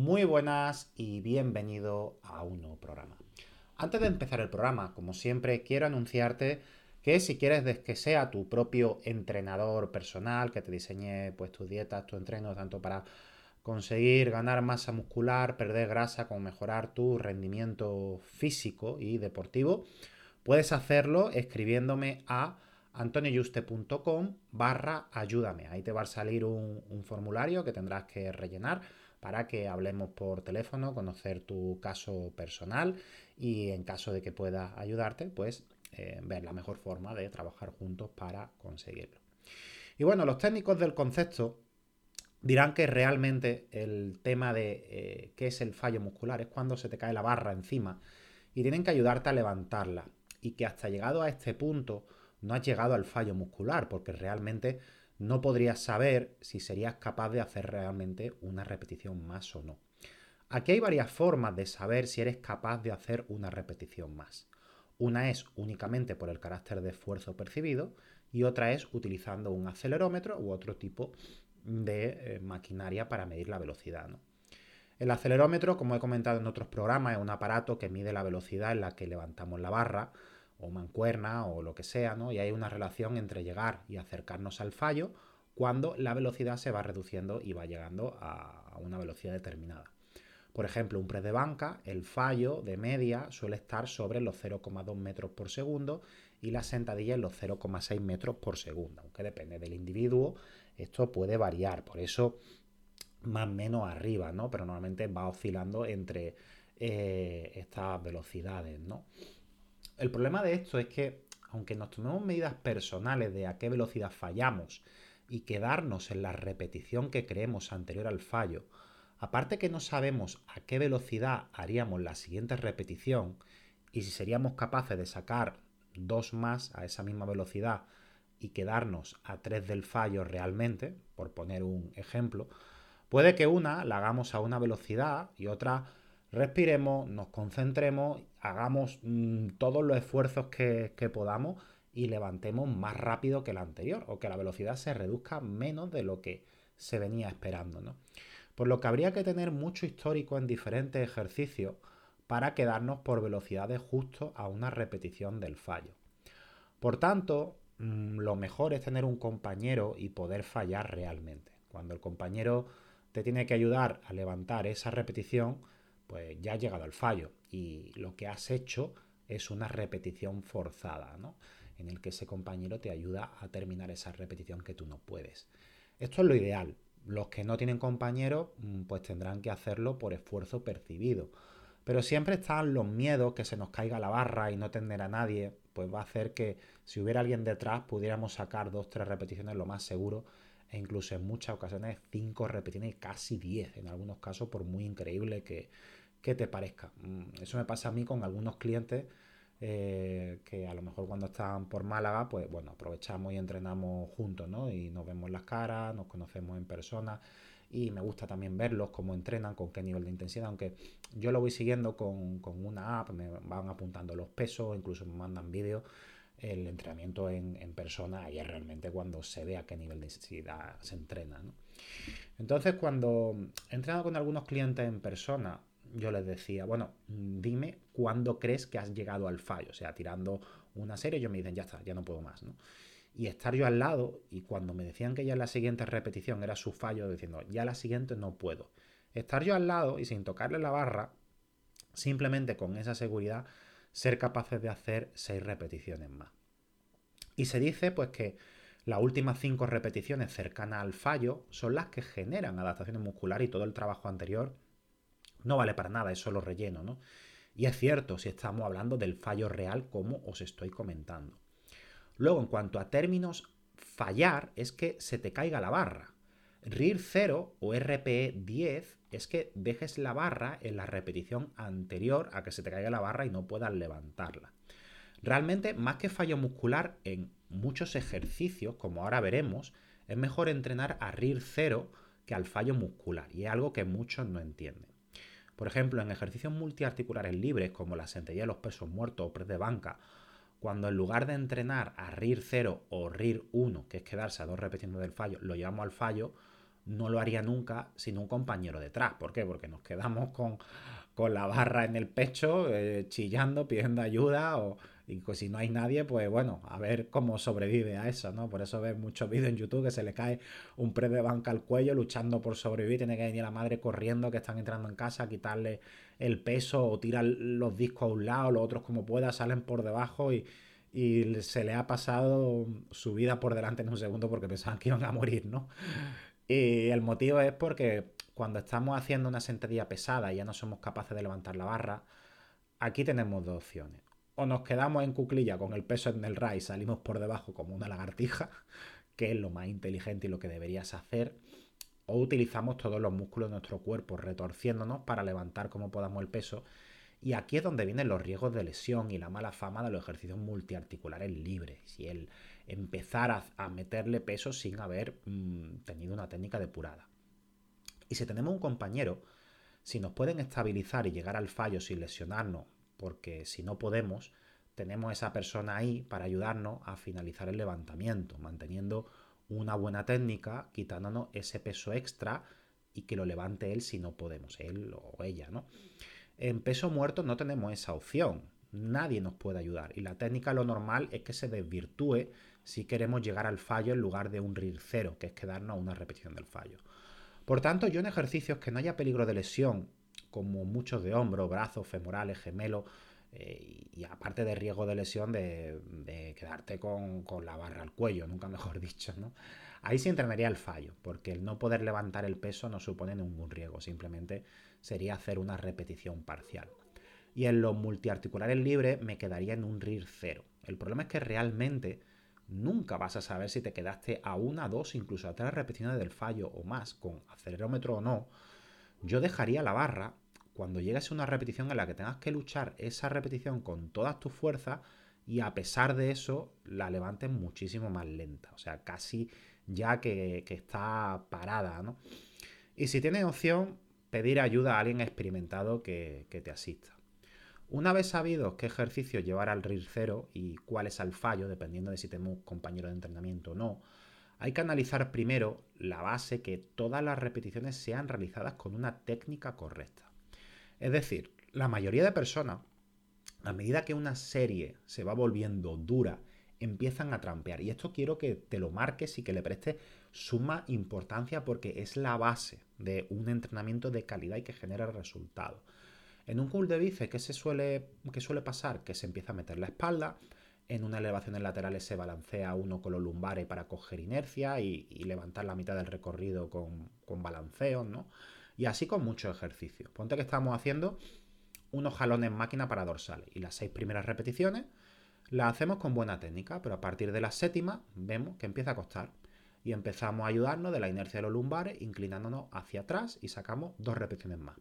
Muy buenas y bienvenido a un nuevo programa. Antes de empezar el programa, como siempre, quiero anunciarte que si quieres que sea tu propio entrenador personal, que te diseñe pues tus dietas, tu entreno, tanto para conseguir ganar masa muscular, perder grasa, como mejorar tu rendimiento físico y deportivo, puedes hacerlo escribiéndome a antonioyuste.com barra ayúdame. Ahí te va a salir un, un formulario que tendrás que rellenar para que hablemos por teléfono, conocer tu caso personal y en caso de que pueda ayudarte, pues eh, ver la mejor forma de trabajar juntos para conseguirlo. Y bueno, los técnicos del concepto dirán que realmente el tema de eh, qué es el fallo muscular es cuando se te cae la barra encima y tienen que ayudarte a levantarla y que hasta llegado a este punto no has llegado al fallo muscular porque realmente no podrías saber si serías capaz de hacer realmente una repetición más o no. Aquí hay varias formas de saber si eres capaz de hacer una repetición más. Una es únicamente por el carácter de esfuerzo percibido y otra es utilizando un acelerómetro u otro tipo de eh, maquinaria para medir la velocidad. El acelerómetro, como he comentado en otros programas, es un aparato que mide la velocidad en la que levantamos la barra o mancuerna o lo que sea, ¿no? Y hay una relación entre llegar y acercarnos al fallo cuando la velocidad se va reduciendo y va llegando a una velocidad determinada. Por ejemplo, un press de banca, el fallo de media suele estar sobre los 0,2 metros por segundo y la sentadilla en los 0,6 metros por segundo, aunque depende del individuo, esto puede variar, por eso más o menos arriba, ¿no? Pero normalmente va oscilando entre eh, estas velocidades, ¿no? El problema de esto es que, aunque nos tomemos medidas personales de a qué velocidad fallamos y quedarnos en la repetición que creemos anterior al fallo, aparte que no sabemos a qué velocidad haríamos la siguiente repetición y si seríamos capaces de sacar dos más a esa misma velocidad y quedarnos a tres del fallo realmente, por poner un ejemplo, puede que una la hagamos a una velocidad y otra respiremos, nos concentremos, hagamos mm, todos los esfuerzos que, podamos y levantemos más rápido que la anterior o que la velocidad se reduzca menos de lo que se venía esperando. ¿no? Por lo que habría que tener mucho histórico en diferentes ejercicios para quedarnos por velocidades justo a una repetición del fallo. Por tanto, mm, lo mejor es tener un compañero y poder fallar realmente. Cuando el compañero te tiene que ayudar a levantar esa repetición, pues ya has llegado al fallo y lo que has hecho es una repetición forzada, ¿no? En el que ese compañero te ayuda a terminar esa repetición que tú no puedes. Esto es lo ideal. Los que no tienen compañero, mm, pues tendrán que hacerlo por esfuerzo percibido. Pero siempre están los miedos que se nos caiga la barra y no tener a nadie, pues va a hacer que si hubiera alguien detrás pudiéramos sacar dos, tres repeticiones lo más seguro e incluso en muchas ocasiones cinco repeticiones, casi diez en algunos casos, por muy increíble que, que te parezca. Mm, eso me pasa a mí con algunos clientes eh, que a lo mejor cuando están por Málaga, pues bueno, aprovechamos y entrenamos juntos, ¿no? Y nos vemos las caras, nos conocemos en persona y me gusta también verlos, cómo entrenan, con qué nivel de intensidad, aunque yo lo voy siguiendo con, una app, me van apuntando los pesos, incluso me mandan vídeos, el entrenamiento en, en, persona, y es realmente cuando se ve a qué nivel de intensidad se entrena. Entonces, cuando he entrenado con algunos clientes en persona, yo les decía, bueno, dime cuándo crees que has llegado al fallo. O sea, tirando una serie, ellos me dicen, ya está, ya no puedo más, ¿no? y estar yo al lado y cuando me decían que ya la siguiente repetición era su fallo, diciendo, ya la siguiente no puedo. Estar yo al lado y sin tocarle la barra, simplemente con esa seguridad, ser capaces de hacer seis repeticiones más. Y se dice pues que las últimas cinco repeticiones cercanas al fallo son las que generan adaptaciones musculares y todo el trabajo anterior no vale para nada, es solo relleno, ¿no? Y es cierto si estamos hablando del fallo real como os estoy comentando. Luego, en cuanto a términos, fallar es que se te caiga la barra. RIR 0 o RPE 10 es que dejes la barra en la repetición anterior a que se te caiga la barra y no puedas levantarla. Realmente, más que fallo muscular, en muchos ejercicios, como ahora veremos, es mejor entrenar a RIR 0 que al fallo muscular, y es algo que muchos no entienden. Por ejemplo, en ejercicios multiarticulares libres, como la sentadilla de los pesos muertos o press de banca, cuando en lugar de entrenar a RIR 0 o RIR 1, que es quedarse a dos repeticiones del fallo, lo llevamos al fallo, no lo haría nunca sin un compañero detrás. ¿Por qué? Porque nos quedamos con, la barra en el pecho, eh, chillando, pidiendo ayuda, o, y si no hay nadie, pues bueno, a ver cómo sobrevive a eso, ¿no? Por eso ves muchos vídeos en YouTube que se le cae un pre de banca al cuello luchando por sobrevivir, tiene que venir la madre corriendo que están entrando en casa a quitarle el peso o tirar los discos a un lado, los otros como pueda, salen por debajo y y se le ha pasado su vida por delante en un segundo porque pensaban que iban a morir, ¿no? Y el motivo es porque cuando estamos haciendo una sentadilla pesada y ya no somos capaces de levantar la barra, aquí tenemos dos opciones. O nos quedamos en cuclilla con el peso en el RAI y salimos por debajo como una lagartija, que es lo más inteligente y lo que deberías hacer, o utilizamos todos los músculos de nuestro cuerpo retorciéndonos para levantar como podamos el peso. Y aquí es donde vienen los riesgos de lesión y la mala fama de los ejercicios multiarticulares libres. Y el, empezar a, meterle peso sin haber mm, tenido una técnica depurada. Y si tenemos un compañero, si nos pueden estabilizar y llegar al fallo sin lesionarnos, porque si no podemos, tenemos esa persona ahí para ayudarnos a finalizar el levantamiento, manteniendo una buena técnica, quitándonos ese peso extra y que lo levante él si no podemos, él o ella, ¿no? En peso muerto no tenemos esa opción, nadie nos puede ayudar y la técnica lo normal es que se desvirtúe si queremos llegar al fallo en lugar de un RIR cero, que es quedarnos a una repetición del fallo. Por tanto, yo en ejercicios que no haya peligro de lesión, como muchos de hombro, brazos, femorales, gemelos, eh, y aparte de riesgo de lesión de, quedarte con, la barra al cuello, nunca mejor dicho, ¿no? Ahí sí entrenaría el fallo, porque el no poder levantar el peso no supone ningún riesgo, simplemente sería hacer una repetición parcial. Y en los multiarticulares libres me quedaría en un RIR cero. El problema es que realmente nunca vas a saber si te quedaste a una, dos, incluso a tres repeticiones del fallo o más, con acelerómetro o no. Yo dejaría la barra cuando llegues a una repetición en la que tengas que luchar esa repetición con todas tus fuerzas y a pesar de eso la levantes muchísimo más lenta, o sea, casi ya que, está parada, ¿no? Y si tienes opción, pedir ayuda a alguien experimentado que te asista. Una vez sabido qué ejercicio llevar al RIR 0 y cuál es el fallo, dependiendo de si tenemos compañero de entrenamiento o no, hay que analizar primero la base que todas las repeticiones sean realizadas con una técnica correcta. Es decir, la mayoría de personas, a medida que una serie se va volviendo dura, empiezan a trampear. Y esto quiero que te lo marques y que le prestes suma importancia porque es la base de un entrenamiento de calidad y que genera resultados. En un curl de bíceps, ¿qué, se suele, suele pasar? Que se empieza a meter la espalda, en una elevaciones laterales se balancea uno con los lumbares para coger inercia y, levantar la mitad del recorrido con, con balanceos, ¿no? Y así con muchos ejercicios. Ponte que estamos haciendo unos jalones máquina para dorsales y las seis primeras repeticiones las hacemos con buena técnica, pero a partir de la séptima vemos que empieza a costar y empezamos a ayudarnos de la inercia de los lumbares inclinándonos hacia atrás y sacamos dos repeticiones más.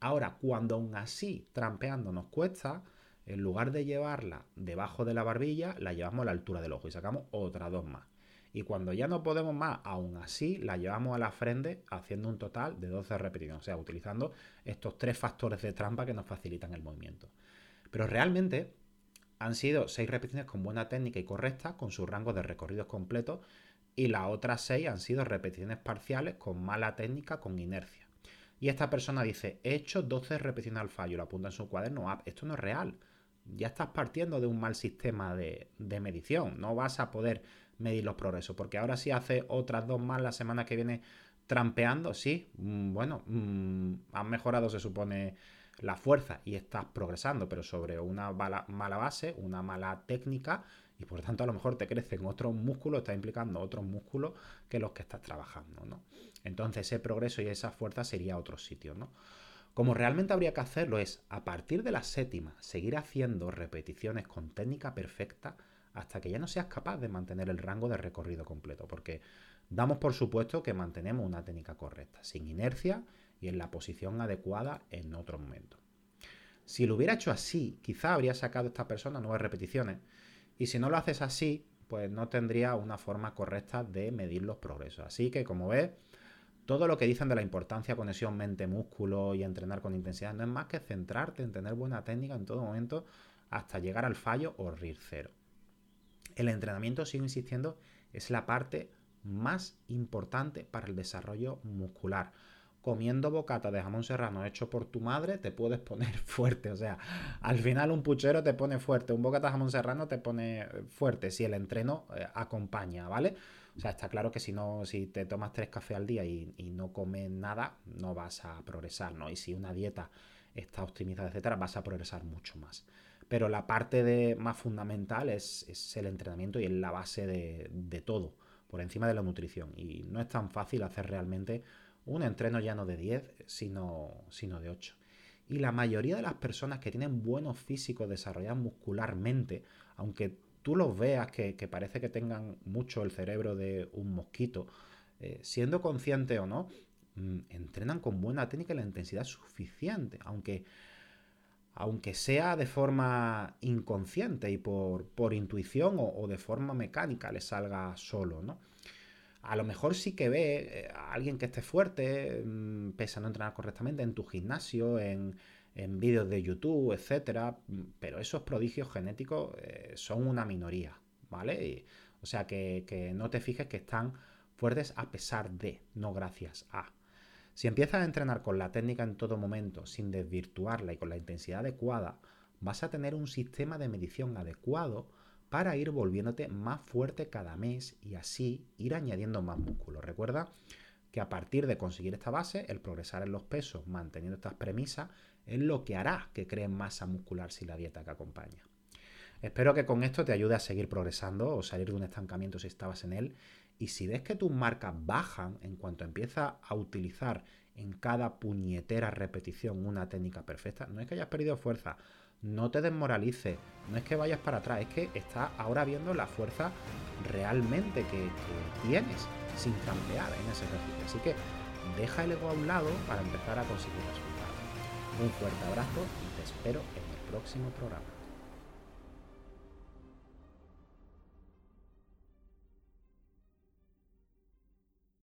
Ahora, cuando aún así trampeando nos cuesta, en lugar de llevarla debajo de la barbilla, la llevamos a la altura del ojo y sacamos otras dos más. Y cuando ya no podemos más, aún así la llevamos a la frente haciendo un total de 12 repeticiones, o sea, utilizando estos tres factores de trampa que nos facilitan el movimiento. Pero realmente han sido 6 repeticiones con buena técnica y correcta, con su rango de recorridos completos, y las otras 6 han sido repeticiones parciales con mala técnica, con inercia. Y esta persona dice, he hecho 12 repeticiones al fallo, lo apunta en su cuaderno, ah, esto no es real. Ya estás partiendo de un mal sistema de, medición, no vas a poder medir los progresos. Porque ahora si hace otras dos más la semana que viene trampeando, sí, mm, bueno, mm, has mejorado, se supone, la fuerza y estás progresando, pero sobre una mala, base, una mala técnica, y por tanto a lo mejor te crecen otros músculos, está implicando otros músculos que los que estás trabajando, ¿no? Entonces ese progreso y esa fuerza sería otro sitio, ¿no? Como realmente habría que hacerlo es, a partir de la séptima, seguir haciendo repeticiones con técnica perfecta hasta que ya no seas capaz de mantener el rango de recorrido completo, porque damos por supuesto que mantenemos una técnica correcta, sin inercia y en la posición adecuada en otro momento. Si lo hubiera hecho así, quizá habría sacado esta persona nuevas repeticiones, y si no lo haces así, pues no tendría una forma correcta de medir los progresos. Así que, como ves, todo lo que dicen de la importancia de conexión mente-músculo y entrenar con intensidad no es más que centrarte en tener buena técnica en todo momento hasta llegar al fallo o RIR cero. El entrenamiento, sigo insistiendo, es la parte más importante para el desarrollo muscular. Comiendo bocata de jamón serrano hecho por tu madre, te puedes poner fuerte. O sea, al final un puchero te pone fuerte, un bocata de jamón serrano te pone fuerte si el entreno eh, acompaña, ¿vale? O sea, está claro que si no, si te tomas tres cafés al día y, no comes nada, no vas a progresar, ¿no? Y si una dieta está optimizada, etcétera, vas a progresar mucho más. Pero la parte de, más fundamental es, el entrenamiento y es la base de, todo, por encima de la nutrición. Y no es tan fácil hacer realmente un entreno ya no de 10, sino, sino de 8. Y la mayoría de las personas que tienen buenos físicos desarrollados muscularmente, aunque tú los veas que, parece que tengan mucho el cerebro de un mosquito, eh, siendo consciente o no, mm, entrenan con buena técnica y la intensidad suficiente, aunque, aunque sea de forma inconsciente y por, por intuición o, de forma mecánica le salga solo, ¿no? A lo mejor sí que ve eh, a alguien que esté fuerte, mm, pese a no entrenar correctamente, en tu gimnasio, en, en vídeos de YouTube, etcétera, pero esos prodigios genéticos eh, son una minoría, ¿vale? o sea que, no te fijes que están fuertes a pesar de, no gracias a. Si empiezas a entrenar con la técnica en todo momento, sin desvirtuarla y con la intensidad adecuada, vas a tener un sistema de medición adecuado para ir volviéndote más fuerte cada mes y así ir añadiendo más músculo. Recuerda que a partir de conseguir esta base, el progresar en los pesos manteniendo estas premisas es lo que hará que creen masa muscular si la dieta que acompaña. Espero que con esto te ayude a seguir progresando o salir de un estancamiento si estabas en él. Y si ves que tus marcas bajan en cuanto empiezas a utilizar en cada puñetera repetición una técnica perfecta, no es que hayas perdido fuerza, no te desmoralices, no es que vayas para atrás, es que estás ahora viendo la fuerza realmente que, tienes sin cambiar en ese ejercicio. Así que deja el ego a un lado para empezar a conseguir resultados. Un fuerte abrazo y te espero en el próximo programa.